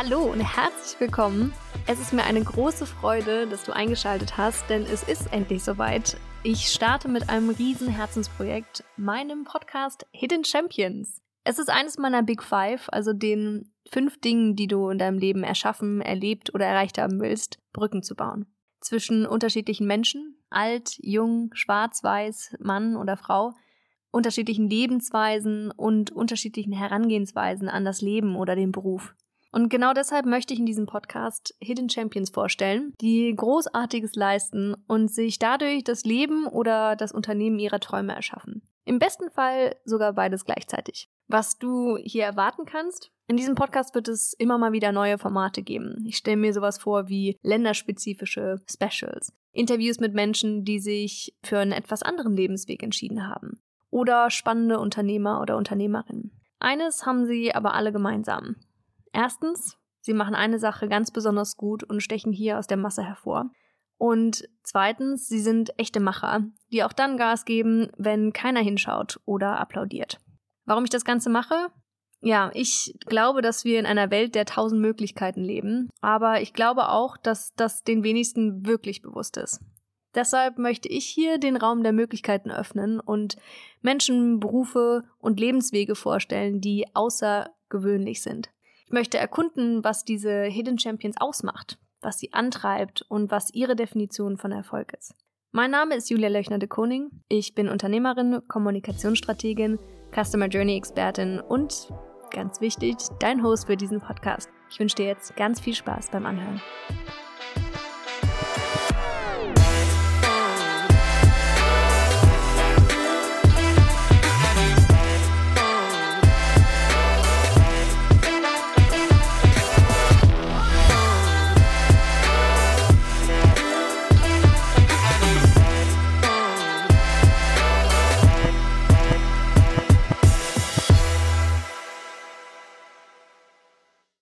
Hallo und herzlich willkommen. Es ist mir eine große Freude, dass du eingeschaltet hast, denn es ist endlich soweit. Ich starte mit einem riesen Herzensprojekt, meinem Podcast Hidden Champions. Es ist eines meiner Big Five, also den fünf Dingen, die du in deinem Leben erschaffen, erlebt oder erreicht haben willst, Brücken zu bauen. Zwischen unterschiedlichen Menschen, alt, jung, schwarz, weiß, Mann oder Frau, unterschiedlichen Lebensweisen und unterschiedlichen Herangehensweisen an das Leben oder den Beruf. Und genau deshalb möchte ich in diesem Podcast Hidden Champions vorstellen, die Großartiges leisten und sich dadurch das Leben oder das Unternehmen ihrer Träume erschaffen. Im besten Fall sogar beides gleichzeitig. Was du hier erwarten kannst, in diesem Podcast wird es immer mal wieder neue Formate geben. Ich stelle mir sowas vor wie länderspezifische Specials, Interviews mit Menschen, die sich für einen etwas anderen Lebensweg entschieden haben oder spannende Unternehmer oder Unternehmerinnen. Eines haben sie aber alle gemeinsam. Erstens, sie machen eine Sache ganz besonders gut und stechen hier aus der Masse hervor. Und zweitens, sie sind echte Macher, die auch dann Gas geben, wenn keiner hinschaut oder applaudiert. Warum ich das Ganze mache? Ja, ich glaube, dass wir in einer Welt der tausend Möglichkeiten leben, aber ich glaube auch, dass das den wenigsten wirklich bewusst ist. Deshalb möchte ich hier den Raum der Möglichkeiten öffnen und Menschen, Berufe und Lebenswege vorstellen, die außergewöhnlich sind. Ich möchte erkunden, was diese Hidden Champions ausmacht, was sie antreibt und was ihre Definition von Erfolg ist. Mein Name ist Julia Löchner de Koning. Ich bin Unternehmerin, Kommunikationsstrategin, Customer Journey Expertin und ganz wichtig, dein Host für diesen Podcast. Ich wünsche dir jetzt ganz viel Spaß beim Anhören.